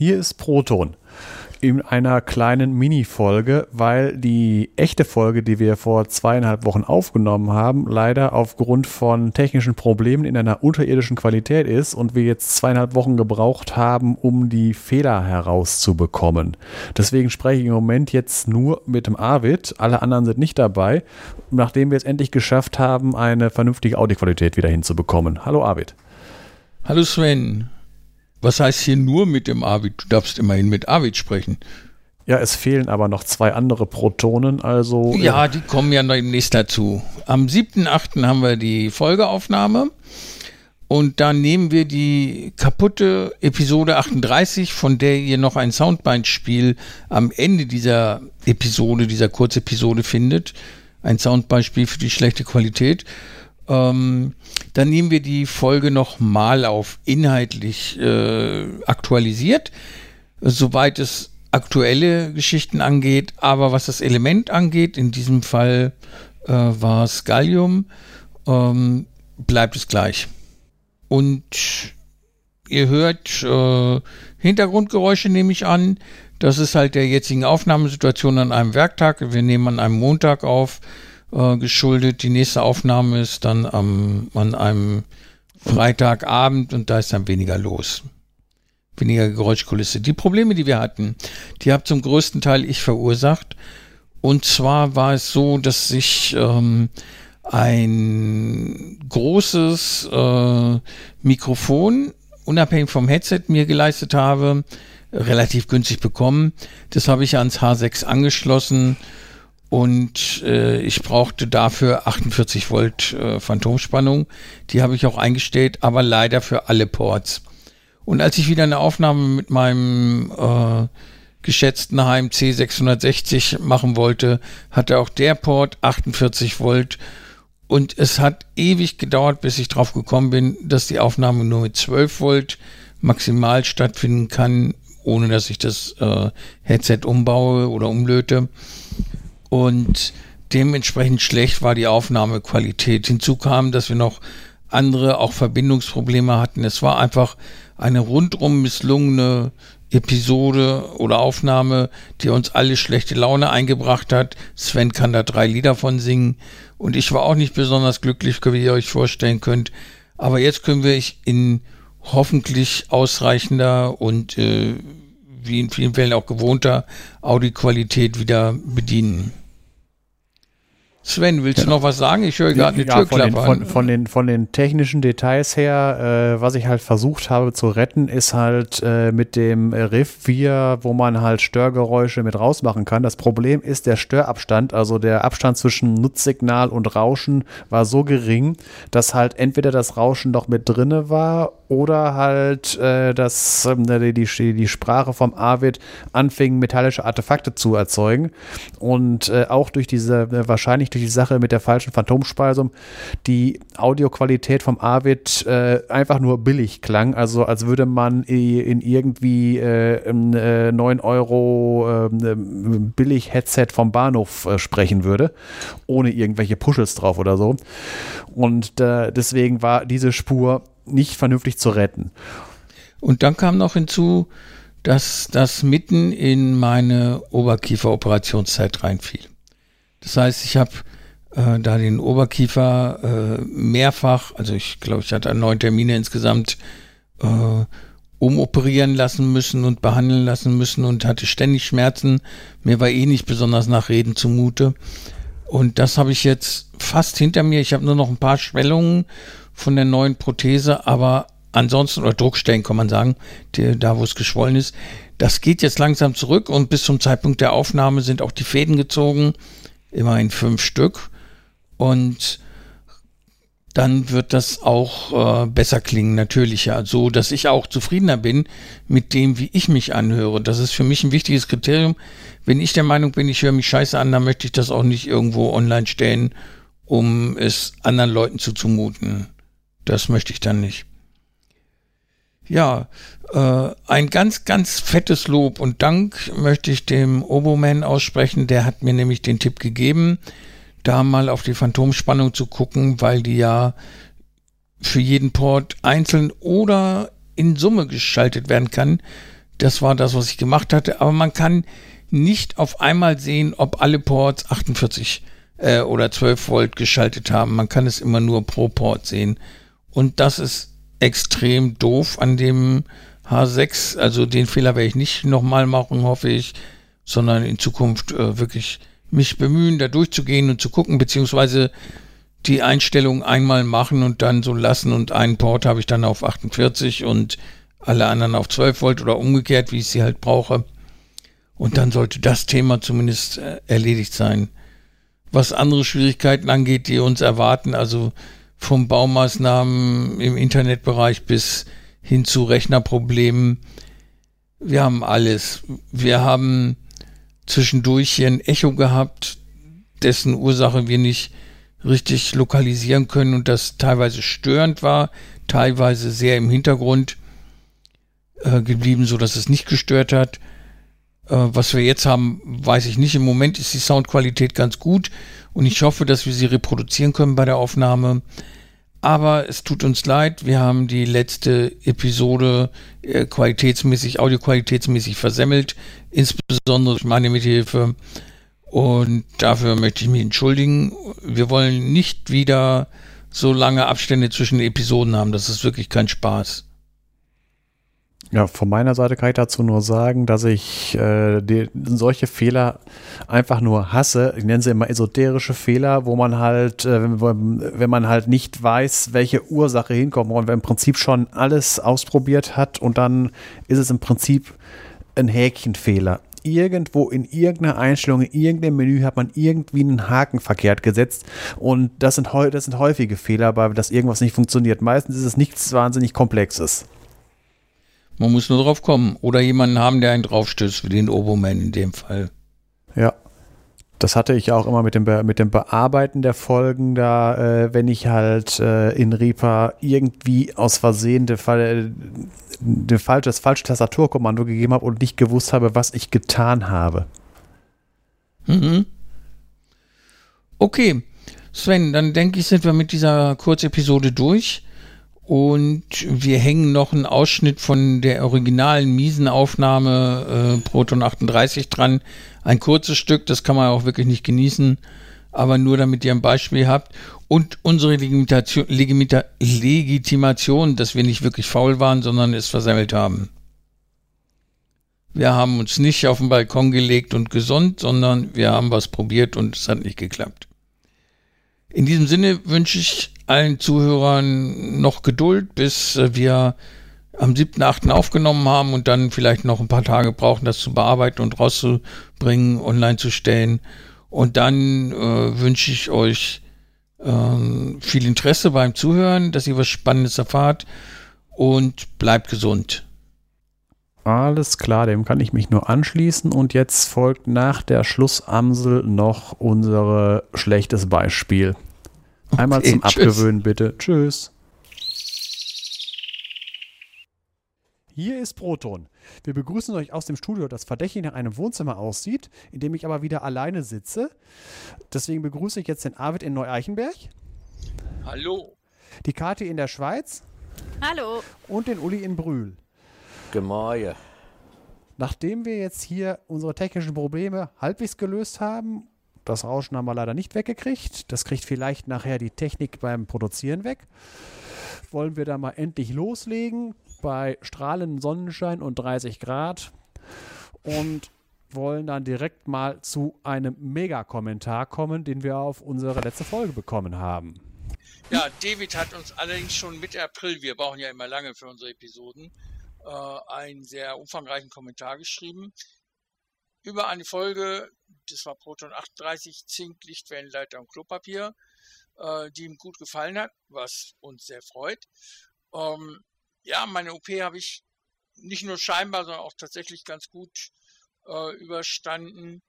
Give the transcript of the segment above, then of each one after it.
hier ist Proton in einer kleinen Mini-Folge, weil die echte Folge, die wir vor zweieinhalb Wochen aufgenommen haben, leider aufgrund von technischen Problemen in einer unterirdischen Qualität ist und wir jetzt zweieinhalb Wochen gebraucht haben, um die Fehler herauszubekommen. Deswegen spreche ich im Moment jetzt nur mit dem Arvid. Alle anderen sind nicht dabei, nachdem wir es endlich geschafft haben, eine vernünftige Audioqualität wieder hinzubekommen. Hallo Arvid. Hallo Sven. Was heißt hier nur mit dem Arvid? Du darfst immerhin mit Arvid sprechen. Ja, es fehlen aber noch zwei andere Protonen, also. Ja, die kommen ja demnächst dazu. Am 7.8. haben wir die Folgeaufnahme. Und dann nehmen wir die kaputte Episode 38, von der ihr noch ein Soundbeispiel am Ende dieser Episode, dieser Kurzepisode findet. Ein Soundbeispiel für die schlechte Qualität. Ähm, dann nehmen wir die Folge nochmal auf, inhaltlich äh, aktualisiert, soweit es aktuelle Geschichten angeht. Aber was das Element angeht, in diesem Fall äh, war es Gallium, ähm, bleibt es gleich. Und ihr hört äh, Hintergrundgeräusche, nehme ich an. Das ist halt der jetzigen Aufnahmesituation an einem Werktag. Wir nehmen an einem Montag auf äh, geschuldet. Die nächste Aufnahme ist dann am, an einem Freitagabend und da ist dann weniger los. Weniger Geräuschkulisse. Die Probleme, die wir hatten, die habe zum größten Teil ich verursacht. Und zwar war es so, dass sich ähm, ein großes äh, Mikrofon unabhängig vom Headset mir geleistet habe, relativ günstig bekommen. Das habe ich ans H6 angeschlossen und äh, ich brauchte dafür 48 Volt äh, Phantomspannung. Die habe ich auch eingestellt, aber leider für alle Ports. Und als ich wieder eine Aufnahme mit meinem äh, geschätzten HMC 660 machen wollte, hatte auch der Port 48 Volt. Und es hat ewig gedauert, bis ich drauf gekommen bin, dass die Aufnahme nur mit 12 Volt maximal stattfinden kann, ohne dass ich das äh, Headset umbaue oder umlöte und dementsprechend schlecht war die Aufnahmequalität. Hinzu kam, dass wir noch andere auch Verbindungsprobleme hatten. Es war einfach eine rundum misslungene Episode oder Aufnahme, die uns alle schlechte Laune eingebracht hat. Sven kann da drei Lieder von singen und ich war auch nicht besonders glücklich, wie ihr euch vorstellen könnt. Aber jetzt können wir in hoffentlich ausreichender und äh, wie in vielen Fällen auch gewohnter Audioqualität wieder bedienen. Sven, willst genau. du noch was sagen? Ich höre gerade eine ja, von den, von, von, den, von den technischen Details her, äh, was ich halt versucht habe zu retten, ist halt äh, mit dem Riff 4, wo man halt Störgeräusche mit rausmachen kann. Das Problem ist der Störabstand, also der Abstand zwischen Nutzsignal und Rauschen war so gering, dass halt entweder das Rauschen noch mit drinne war oder halt äh, dass äh, die, die, die Sprache vom Arvid anfing, metallische Artefakte zu erzeugen. Und äh, auch durch diese, äh, wahrscheinlich durch die Sache mit der falschen Phantomspeisung, die Audioqualität vom Arvid äh, einfach nur billig klang. Also als würde man in irgendwie äh, ein 9 Euro ähm, billig Headset vom Bahnhof sprechen würde, ohne irgendwelche Puschels drauf oder so. Und deswegen war diese Spur nicht vernünftig zu retten. Und dann kam noch hinzu, dass das mitten in meine Oberkieferoperationszeit reinfiel. Das heißt, ich habe äh, da den Oberkiefer äh, mehrfach, also ich glaube, ich hatte neun Termine insgesamt, äh, umoperieren lassen müssen und behandeln lassen müssen und hatte ständig Schmerzen. Mir war eh nicht besonders nach Reden zumute. Und das habe ich jetzt fast hinter mir. Ich habe nur noch ein paar Schwellungen von der neuen Prothese, aber ansonsten, oder Druckstellen kann man sagen, die, da wo es geschwollen ist, das geht jetzt langsam zurück und bis zum Zeitpunkt der Aufnahme sind auch die Fäden gezogen, immerhin fünf Stück. Und dann wird das auch äh, besser klingen, natürlicher, so dass ich auch zufriedener bin mit dem, wie ich mich anhöre. Das ist für mich ein wichtiges Kriterium. Wenn ich der Meinung bin, ich höre mich scheiße an, dann möchte ich das auch nicht irgendwo online stellen, um es anderen Leuten zuzumuten. Das möchte ich dann nicht. Ja, äh, ein ganz, ganz fettes Lob und Dank möchte ich dem Oboman aussprechen. Der hat mir nämlich den Tipp gegeben, da mal auf die Phantomspannung zu gucken, weil die ja für jeden Port einzeln oder in Summe geschaltet werden kann. Das war das, was ich gemacht hatte. Aber man kann nicht auf einmal sehen, ob alle Ports 48 äh, oder 12 Volt geschaltet haben. Man kann es immer nur pro Port sehen. Und das ist extrem doof an dem H6. Also den Fehler werde ich nicht nochmal machen, hoffe ich, sondern in Zukunft äh, wirklich mich bemühen, da durchzugehen und zu gucken, beziehungsweise die Einstellung einmal machen und dann so lassen und einen Port habe ich dann auf 48 und alle anderen auf 12 Volt oder umgekehrt, wie ich sie halt brauche. Und dann sollte das Thema zumindest äh, erledigt sein. Was andere Schwierigkeiten angeht, die uns erwarten, also vom Baumaßnahmen im Internetbereich bis hin zu Rechnerproblemen, wir haben alles. Wir haben zwischendurch hier ein Echo gehabt, dessen Ursache wir nicht richtig lokalisieren können und das teilweise störend war, teilweise sehr im Hintergrund äh, geblieben, so dass es nicht gestört hat. Äh, was wir jetzt haben, weiß ich nicht. Im Moment ist die Soundqualität ganz gut und ich hoffe, dass wir sie reproduzieren können bei der Aufnahme. Aber es tut uns leid, wir haben die letzte Episode äh, qualitätsmäßig, audioqualitätsmäßig versemmelt, insbesondere durch meine Mithilfe. Und dafür möchte ich mich entschuldigen. Wir wollen nicht wieder so lange Abstände zwischen Episoden haben. Das ist wirklich kein Spaß. Ja, von meiner Seite kann ich dazu nur sagen, dass ich äh, die, solche Fehler einfach nur hasse. Ich nenne sie immer esoterische Fehler, wo man halt, äh, wenn man halt nicht weiß, welche Ursache hinkommt und wenn im Prinzip schon alles ausprobiert hat und dann ist es im Prinzip ein Häkchenfehler irgendwo in irgendeiner Einstellung, in irgendeinem Menü hat man irgendwie einen Haken verkehrt gesetzt. Und das sind, das sind häufige Fehler, weil das irgendwas nicht funktioniert. Meistens ist es nichts wahnsinnig Komplexes. Man muss nur drauf kommen. Oder jemanden haben, der einen draufstößt, wie den Oboman in dem Fall. Ja. Das hatte ich auch immer mit dem, Be mit dem Bearbeiten der Folgen, da, äh, wenn ich halt äh, in Reaper irgendwie aus Versehen den Fall, den falsch, das falsche Tastaturkommando gegeben habe und nicht gewusst habe, was ich getan habe. Mhm. Okay, Sven, dann denke ich, sind wir mit dieser Kurzepisode durch. Und wir hängen noch einen Ausschnitt von der originalen Miesenaufnahme äh, Proton 38 dran. Ein kurzes Stück, das kann man auch wirklich nicht genießen, aber nur damit ihr ein Beispiel habt. Und unsere Legitimation, Legitimation, dass wir nicht wirklich faul waren, sondern es versammelt haben. Wir haben uns nicht auf den Balkon gelegt und gesund, sondern wir haben was probiert und es hat nicht geklappt. In diesem Sinne wünsche ich allen Zuhörern noch Geduld, bis äh, wir am 7.8. aufgenommen haben und dann vielleicht noch ein paar Tage brauchen, das zu bearbeiten und rauszubringen, online zu stellen. Und dann äh, wünsche ich euch äh, viel Interesse beim Zuhören, dass ihr was Spannendes erfahrt und bleibt gesund. Alles klar, dem kann ich mich nur anschließen. Und jetzt folgt nach der Schlussamsel noch unser schlechtes Beispiel. Einmal okay, zum tschüss. Abgewöhnen, bitte. Tschüss. Hier ist Proton. Wir begrüßen euch aus dem Studio, das verdächtig nach einem Wohnzimmer aussieht, in dem ich aber wieder alleine sitze. Deswegen begrüße ich jetzt den Arvid in Neu-Eichenberg. Hallo. Die Kathi in der Schweiz. Hallo. Und den Uli in Brühl. Gemäue. Nachdem wir jetzt hier unsere technischen Probleme halbwegs gelöst haben das Rauschen haben wir leider nicht weggekriegt. Das kriegt vielleicht nachher die Technik beim Produzieren weg. Wollen wir da mal endlich loslegen bei strahlendem Sonnenschein und 30 Grad und wollen dann direkt mal zu einem Mega-Kommentar kommen, den wir auf unsere letzte Folge bekommen haben. Ja, David hat uns allerdings schon Mitte April, wir brauchen ja immer lange für unsere Episoden, äh, einen sehr umfangreichen Kommentar geschrieben über eine Folge, das war Proton 38, Zink, Lichtwellenleiter und Klopapier, äh, die ihm gut gefallen hat, was uns sehr freut. Ähm, ja, meine OP habe ich nicht nur scheinbar, sondern auch tatsächlich ganz gut äh, überstanden.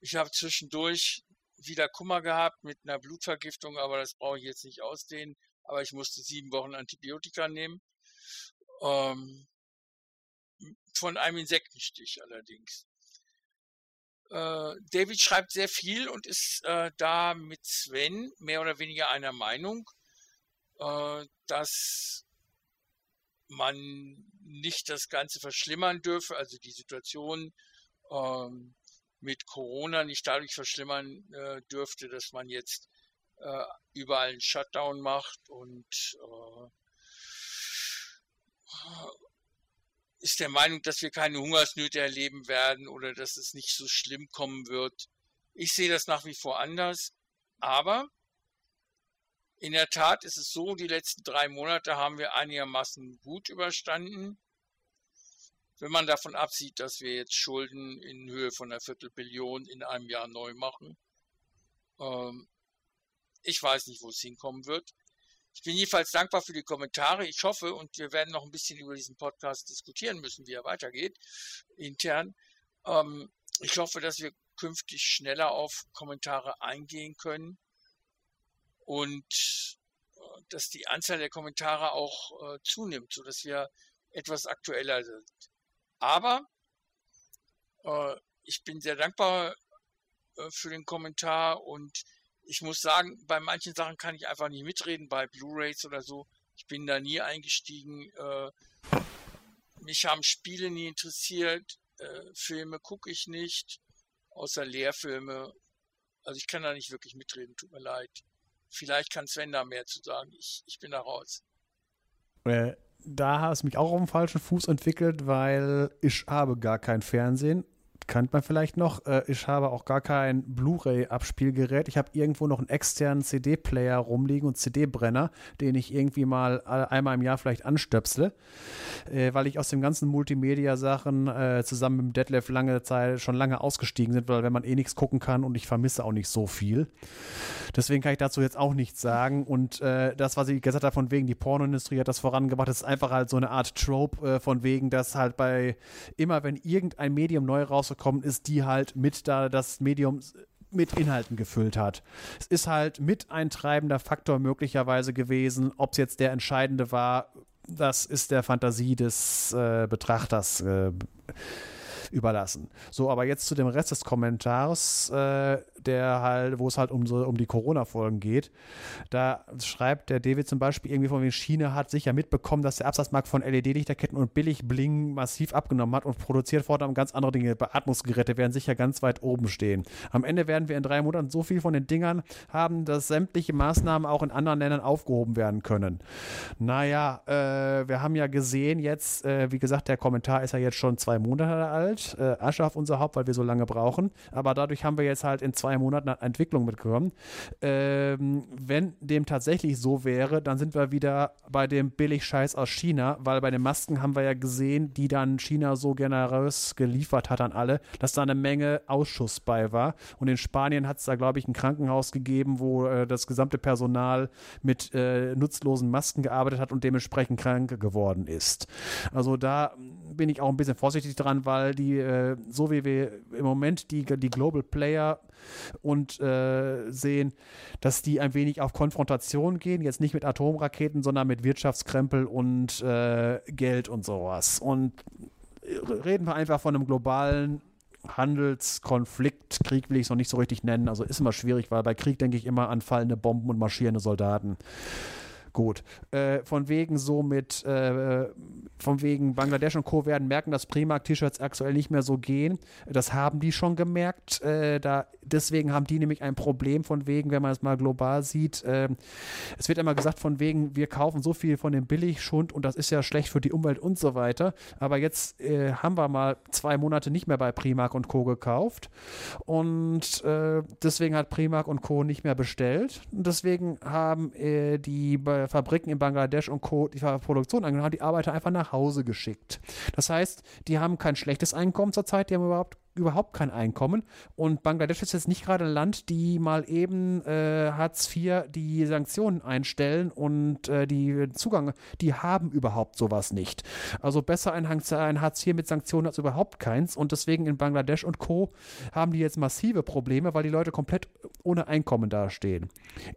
Ich habe zwischendurch wieder Kummer gehabt mit einer Blutvergiftung, aber das brauche ich jetzt nicht ausdehnen. Aber ich musste sieben Wochen Antibiotika nehmen. Ähm, von einem Insektenstich allerdings. Äh, David schreibt sehr viel und ist äh, da mit Sven mehr oder weniger einer Meinung, äh, dass man nicht das Ganze verschlimmern dürfe, also die Situation ähm, mit Corona nicht dadurch verschlimmern äh, dürfte, dass man jetzt äh, überall einen Shutdown macht und ist der Meinung, dass wir keine Hungersnöte erleben werden oder dass es nicht so schlimm kommen wird. Ich sehe das nach wie vor anders, aber in der Tat ist es so, die letzten drei Monate haben wir einigermaßen gut überstanden. Wenn man davon absieht, dass wir jetzt Schulden in Höhe von einer Viertelbillion in einem Jahr neu machen. Ähm, ich weiß nicht, wo es hinkommen wird. Ich bin jedenfalls dankbar für die Kommentare. Ich hoffe, und wir werden noch ein bisschen über diesen Podcast diskutieren müssen, wie er weitergeht, intern. Ähm, ich hoffe, dass wir künftig schneller auf Kommentare eingehen können und äh, dass die Anzahl der Kommentare auch äh, zunimmt, sodass wir etwas aktueller sind. Aber äh, ich bin sehr dankbar äh, für den Kommentar und ich muss sagen, bei manchen Sachen kann ich einfach nicht mitreden, bei Blu-rays oder so. Ich bin da nie eingestiegen. Äh, mich haben Spiele nie interessiert. Äh, Filme gucke ich nicht, außer Lehrfilme. Also ich kann da nicht wirklich mitreden, tut mir leid. Vielleicht kann Sven da mehr zu sagen. Ich, ich bin da raus. Äh, da hast du mich auch auf dem falschen Fuß entwickelt, weil ich habe gar kein Fernsehen kennt man vielleicht noch. Äh, ich habe auch gar kein Blu-ray-Abspielgerät. Ich habe irgendwo noch einen externen CD-Player rumliegen und CD-Brenner, den ich irgendwie mal einmal im Jahr vielleicht anstöpsle, äh, weil ich aus den ganzen Multimedia-Sachen äh, zusammen mit dem Detlef lange Zeit schon lange ausgestiegen sind, weil wenn man eh nichts gucken kann und ich vermisse auch nicht so viel. Deswegen kann ich dazu jetzt auch nichts sagen. Und äh, das, was ich gesagt habe, von wegen die Pornoindustrie hat das vorangebracht, das ist einfach halt so eine Art Trope äh, von wegen, dass halt bei immer wenn irgendein Medium neu rauskommt, rausgekommen ist, die halt mit da das Medium mit Inhalten gefüllt hat. Es ist halt mit ein treibender Faktor möglicherweise gewesen. Ob es jetzt der entscheidende war, das ist der Fantasie des äh, Betrachters äh, überlassen. So, aber jetzt zu dem Rest des Kommentars, äh, der halt, wo es halt um so um die Corona-Folgen geht. Da schreibt der David zum Beispiel irgendwie von wegen China hat sicher mitbekommen, dass der Absatzmarkt von LED-Lichterketten und billig Bling massiv abgenommen hat und produziert fortan ganz andere Dinge. Beatmungsgeräte werden sicher ganz weit oben stehen. Am Ende werden wir in drei Monaten so viel von den Dingern haben, dass sämtliche Maßnahmen auch in anderen Ländern aufgehoben werden können. Naja, äh, wir haben ja gesehen jetzt, äh, wie gesagt, der Kommentar ist ja jetzt schon zwei Monate alt. Äh, Asche auf unser Haupt, weil wir so lange brauchen. Aber dadurch haben wir jetzt halt in zwei Monaten Entwicklung mitgekommen. Ähm, wenn dem tatsächlich so wäre, dann sind wir wieder bei dem Billig-Scheiß aus China, weil bei den Masken haben wir ja gesehen, die dann China so generös geliefert hat an alle, dass da eine Menge Ausschuss bei war. Und in Spanien hat es da, glaube ich, ein Krankenhaus gegeben, wo äh, das gesamte Personal mit äh, nutzlosen Masken gearbeitet hat und dementsprechend krank geworden ist. Also da bin ich auch ein bisschen vorsichtig dran, weil die, äh, so wie wir im Moment die, die Global Player und äh, sehen, dass die ein wenig auf Konfrontation gehen, jetzt nicht mit Atomraketen, sondern mit Wirtschaftskrempel und äh, Geld und sowas. Und reden wir einfach von einem globalen Handelskonflikt, Krieg will ich es noch nicht so richtig nennen, also ist immer schwierig, weil bei Krieg denke ich immer an fallende Bomben und marschierende Soldaten. Gut. Äh, von wegen so mit, äh, von wegen Bangladesch und Co. werden merken, dass Primark-T-Shirts aktuell nicht mehr so gehen. Das haben die schon gemerkt. Äh, da, deswegen haben die nämlich ein Problem von wegen, wenn man es mal global sieht. Äh, es wird immer gesagt von wegen, wir kaufen so viel von dem Billigschund und das ist ja schlecht für die Umwelt und so weiter. Aber jetzt äh, haben wir mal zwei Monate nicht mehr bei Primark und Co. gekauft und äh, deswegen hat Primark und Co. nicht mehr bestellt. Und deswegen haben die bei Fabriken in Bangladesch und Co. die Produktion angenommen haben, die Arbeiter einfach nach Hause geschickt. Das heißt, die haben kein schlechtes Einkommen zurzeit, die haben überhaupt überhaupt kein Einkommen. Und Bangladesch ist jetzt nicht gerade ein Land, die mal eben äh, Hartz IV die Sanktionen einstellen und äh, die Zugang, die haben überhaupt sowas nicht. Also besser ein, ein Hartz IV mit Sanktionen als überhaupt keins. Und deswegen in Bangladesch und Co. haben die jetzt massive Probleme, weil die Leute komplett ohne Einkommen dastehen.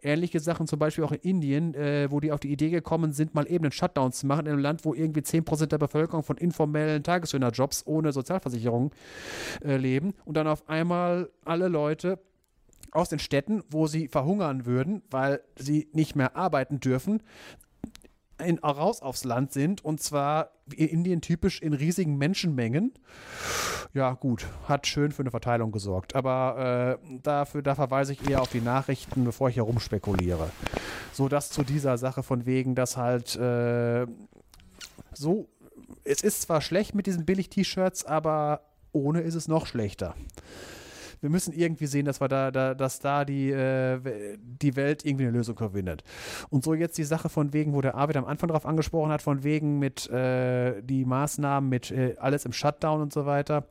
Ähnliche Sachen zum Beispiel auch in Indien, äh, wo die auf die Idee gekommen sind, mal eben einen Shutdown zu machen in einem Land, wo irgendwie 10% der Bevölkerung von informellen Tageshöhnerjobs ohne Sozialversicherung äh, leben und dann auf einmal alle Leute aus den Städten, wo sie verhungern würden, weil sie nicht mehr arbeiten dürfen, in, raus aufs Land sind und zwar in Indien typisch in riesigen Menschenmengen. Ja, gut, hat schön für eine Verteilung gesorgt. Aber äh, dafür, da verweise ich eher auf die Nachrichten, bevor ich herumspekuliere. So, das zu dieser Sache von wegen, dass halt äh, so, es ist zwar schlecht mit diesen Billig-T-Shirts, aber ohne ist es noch schlechter wir müssen irgendwie sehen, dass wir da, da dass da die, äh, die Welt irgendwie eine Lösung verwindet. Und so jetzt die Sache von wegen, wo der Arvid am Anfang drauf angesprochen hat, von wegen mit äh, die Maßnahmen mit äh, alles im Shutdown und so weiter,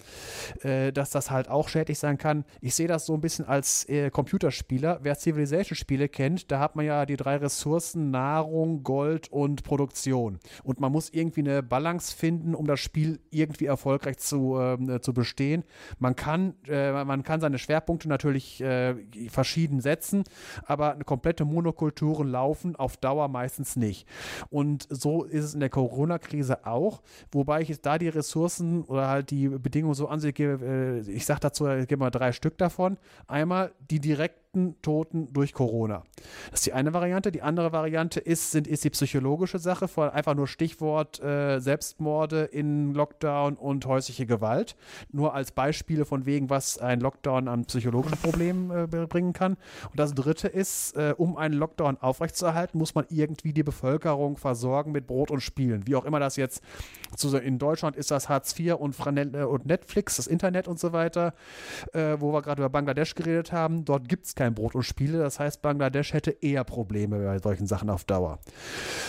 äh, dass das halt auch schädlich sein kann. Ich sehe das so ein bisschen als äh, Computerspieler. Wer Civilization-Spiele kennt, da hat man ja die drei Ressourcen Nahrung, Gold und Produktion. Und man muss irgendwie eine Balance finden, um das Spiel irgendwie erfolgreich zu, äh, zu bestehen. Man kann, man kann seine Schwerpunkte natürlich äh, verschieden setzen, aber eine komplette Monokulturen laufen auf Dauer meistens nicht. Und so ist es in der Corona-Krise auch, wobei ich da die Ressourcen oder halt die Bedingungen so ansehe, äh, ich sage dazu, ich gebe mal drei Stück davon. Einmal die direkt direkten Toten durch Corona. Das ist die eine Variante. Die andere Variante ist, sind, ist die psychologische Sache, von einfach nur Stichwort äh, Selbstmorde in Lockdown und häusliche Gewalt. Nur als Beispiele von wegen, was ein Lockdown an psychologischen Problemen äh, bringen kann. Und das dritte ist, äh, um einen Lockdown aufrechtzuerhalten, muss man irgendwie die Bevölkerung versorgen mit Brot und Spielen. Wie auch immer das jetzt zu, in Deutschland ist das Hartz IV und, äh, und Netflix, das Internet und so weiter, äh, wo wir gerade über Bangladesch geredet haben. Dort gibt es kein Brot und Spiele. Das heißt, Bangladesch hätte eher Probleme bei solchen Sachen auf Dauer.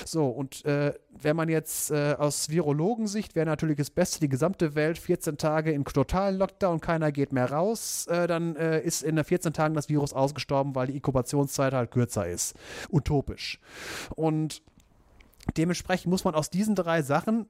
So, und äh, wenn man jetzt äh, aus Virologensicht wäre natürlich das Beste, die gesamte Welt 14 Tage in totalen Lockdown, keiner geht mehr raus, äh, dann äh, ist in der 14 Tagen das Virus ausgestorben, weil die Inkubationszeit halt kürzer ist. Utopisch. Und dementsprechend muss man aus diesen drei Sachen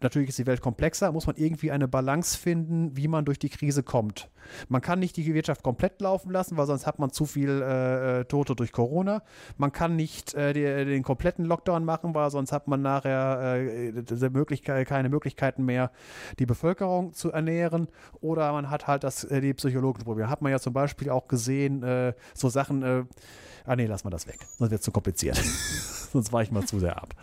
natürlich ist die Welt komplexer, muss man irgendwie eine Balance finden, wie man durch die Krise kommt. Man kann nicht die Wirtschaft komplett laufen lassen, weil sonst hat man zu viel äh, äh Tote durch Corona. Man kann nicht äh, die, den kompletten Lockdown machen, weil sonst hat man nachher äh, Möglichkeit, keine Möglichkeiten mehr, die Bevölkerung zu ernähren. Oder man hat halt das, äh, die psychologischen Probleme. Hat man ja zum Beispiel auch gesehen, äh, so Sachen, äh, ah nee, lass mal das weg, sonst wird es zu kompliziert. sonst weichen wir zu sehr ab.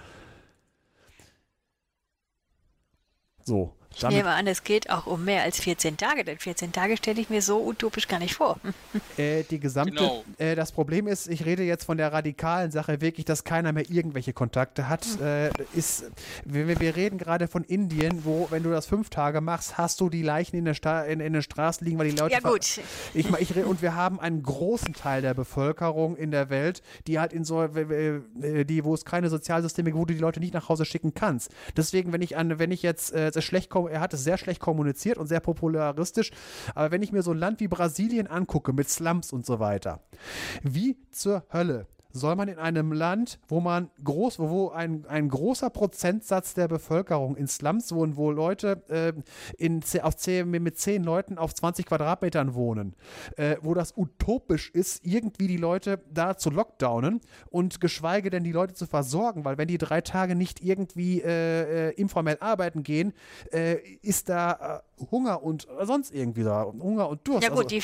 So. Ich nehme an, es geht auch um mehr als 14 Tage, denn 14 Tage stelle ich mir so utopisch gar nicht vor. Äh, die gesamte, genau. äh, das Problem ist, ich rede jetzt von der radikalen Sache wirklich, dass keiner mehr irgendwelche Kontakte hat. Hm. Äh, ist, wir, wir reden gerade von Indien, wo, wenn du das fünf Tage machst, hast du die Leichen in der, Sta in, in der Straße liegen, weil die Leute. Ja, gut. Ich, ich, und wir haben einen großen Teil der Bevölkerung in der Welt, die halt in so, äh, die, wo es keine Sozialsysteme gibt, wo du die Leute nicht nach Hause schicken kannst. Deswegen, wenn ich an, wenn ich jetzt äh, schlecht komme, er hat es sehr schlecht kommuniziert und sehr popularistisch. Aber wenn ich mir so ein Land wie Brasilien angucke mit Slums und so weiter, wie zur Hölle soll man in einem Land, wo man groß, wo ein, ein großer Prozentsatz der Bevölkerung in Slums wohnen, wo Leute äh, in, auf zehn, mit zehn Leuten auf 20 Quadratmetern wohnen, äh, wo das utopisch ist, irgendwie die Leute da zu lockdownen und geschweige denn die Leute zu versorgen, weil wenn die drei Tage nicht irgendwie äh, äh informell arbeiten gehen, äh, ist da äh, Hunger und sonst irgendwie da. Hunger und Durst. Ja gut, also, die,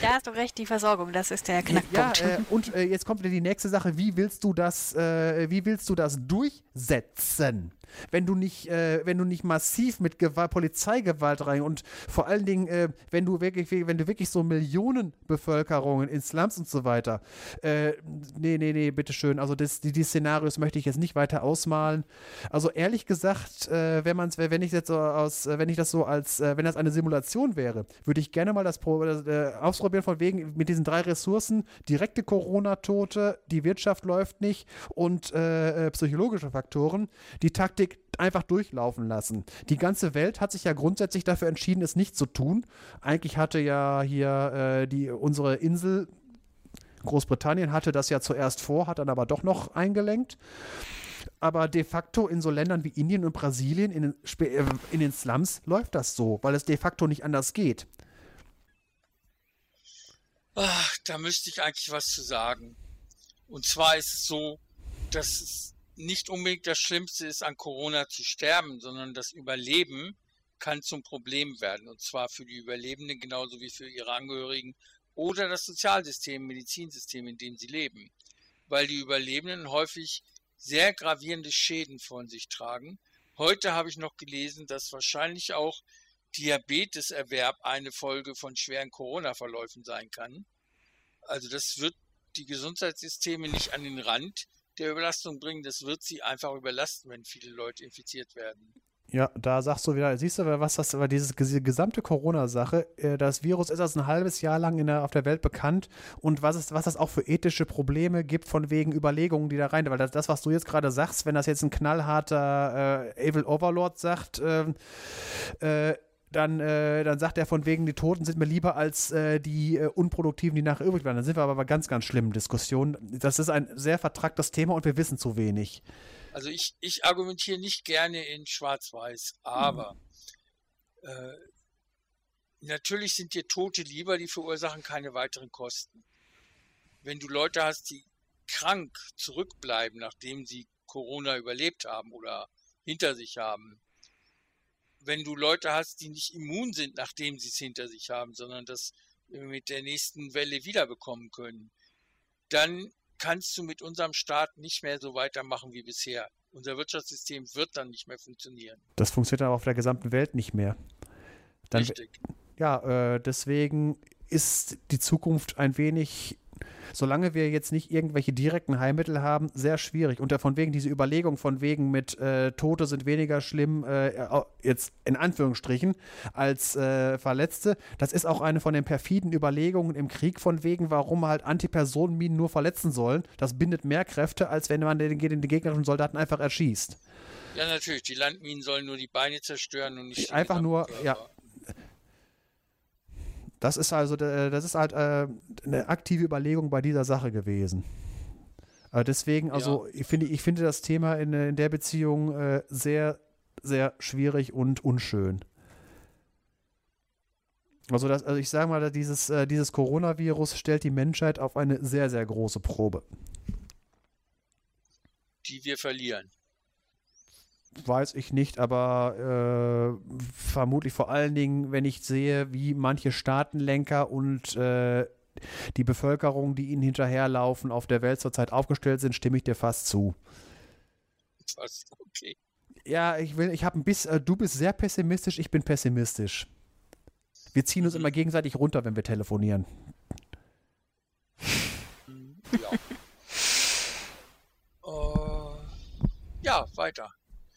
da hast du recht, die Versorgung, das ist der Knackpunkt. Ja, und jetzt kommt die nächste Sache, wie willst du das, äh, wie willst du das durchsetzen? Wenn du nicht, äh, wenn du nicht massiv mit Gewalt, Polizeigewalt rein und vor allen Dingen, äh, wenn du wirklich, wenn du wirklich so Millionenbevölkerungen in Slums und so weiter, äh, nee, nee, nee, bitteschön, also das, die, die Szenarios möchte ich jetzt nicht weiter ausmalen. Also ehrlich gesagt, äh, wenn man wenn ich jetzt so aus, wenn ich das so als äh, wenn das eine Simulation wäre, würde ich gerne mal das äh, ausprobieren von wegen mit diesen drei Ressourcen, direkte Corona-Tote, die Wirtschaft läuft nicht und äh, äh, psychologische Faktoren, die Taktik einfach durchlaufen lassen. Die ganze Welt hat sich ja grundsätzlich dafür entschieden, es nicht zu tun. Eigentlich hatte ja hier äh, die unsere Insel Großbritannien hatte das ja zuerst vor, hat dann aber doch noch eingelenkt aber de facto in so Ländern wie Indien und Brasilien, in den, äh, in den Slums, läuft das so, weil es de facto nicht anders geht. Ach, da müsste ich eigentlich was zu sagen. Und zwar ist es so, dass es nicht unbedingt das Schlimmste ist, an Corona zu sterben, sondern das Überleben kann zum Problem werden. Und zwar für die Überlebenden genauso wie für ihre Angehörigen oder das Sozialsystem, Medizinsystem, in dem sie leben. Weil die Überlebenden häufig sehr gravierende Schäden von sich tragen. Heute habe ich noch gelesen, dass wahrscheinlich auch Diabeteserwerb eine Folge von schweren Corona-Verläufen sein kann. Also das wird die Gesundheitssysteme nicht an den Rand der Überlastung bringen, das wird sie einfach überlasten, wenn viele Leute infiziert werden. Ja, da sagst du wieder, siehst du, was das, dieses, diese gesamte Corona-Sache, äh, das Virus ist erst ein halbes Jahr lang der, auf der Welt bekannt und was, ist, was das auch für ethische Probleme gibt von wegen Überlegungen, die da rein, weil das, das was du jetzt gerade sagst, wenn das jetzt ein knallharter äh, Evil Overlord sagt, äh, äh, dann, äh, dann sagt er von wegen, die Toten sind mir lieber als äh, die äh, Unproduktiven, die nachher übrig bleiben. Dann sind wir aber bei ganz, ganz schlimmen Diskussionen. Das ist ein sehr vertracktes Thema und wir wissen zu wenig. Also ich, ich argumentiere nicht gerne in Schwarz-Weiß, aber hm. äh, natürlich sind dir Tote lieber, die verursachen keine weiteren Kosten. Wenn du Leute hast, die krank zurückbleiben, nachdem sie Corona überlebt haben oder hinter sich haben, wenn du Leute hast, die nicht immun sind, nachdem sie es hinter sich haben, sondern das mit der nächsten Welle wiederbekommen können, dann kannst du mit unserem Staat nicht mehr so weitermachen wie bisher. Unser Wirtschaftssystem wird dann nicht mehr funktionieren. Das funktioniert aber auf der gesamten Welt nicht mehr. Dann, Richtig. Ja, äh, deswegen ist die Zukunft ein wenig solange wir jetzt nicht irgendwelche direkten Heilmittel haben, sehr schwierig. Und von wegen diese Überlegung von wegen mit äh, Tote sind weniger schlimm, äh, jetzt in Anführungsstrichen, als äh, Verletzte, das ist auch eine von den perfiden Überlegungen im Krieg von wegen, warum halt Antipersonenminen nur verletzen sollen. Das bindet mehr Kräfte, als wenn man den, den gegnerischen Soldaten einfach erschießt. Ja, natürlich. Die Landminen sollen nur die Beine zerstören und nicht einfach nur, ja, das ist also, äh, das ist halt äh, eine aktive Überlegung bei dieser Sache gewesen. Aber deswegen, also ja. ich finde, ich finde das Thema in, in der Beziehung äh, sehr, sehr schwierig und unschön. Also, das, also ich sage mal, dieses, äh, dieses Coronavirus stellt die Menschheit auf eine sehr, sehr große Probe. Die wir verlieren weiß ich nicht, aber äh, vermutlich vor allen Dingen, wenn ich sehe, wie manche Staatenlenker und äh, die Bevölkerung, die ihnen hinterherlaufen, auf der Welt zurzeit aufgestellt sind, stimme ich dir fast zu. Fast, okay. Ja, ich will, ich habe ein bisschen, äh, du bist sehr pessimistisch, ich bin pessimistisch. Wir ziehen uns mhm. immer gegenseitig runter, wenn wir telefonieren. Ja. uh, ja, weiter.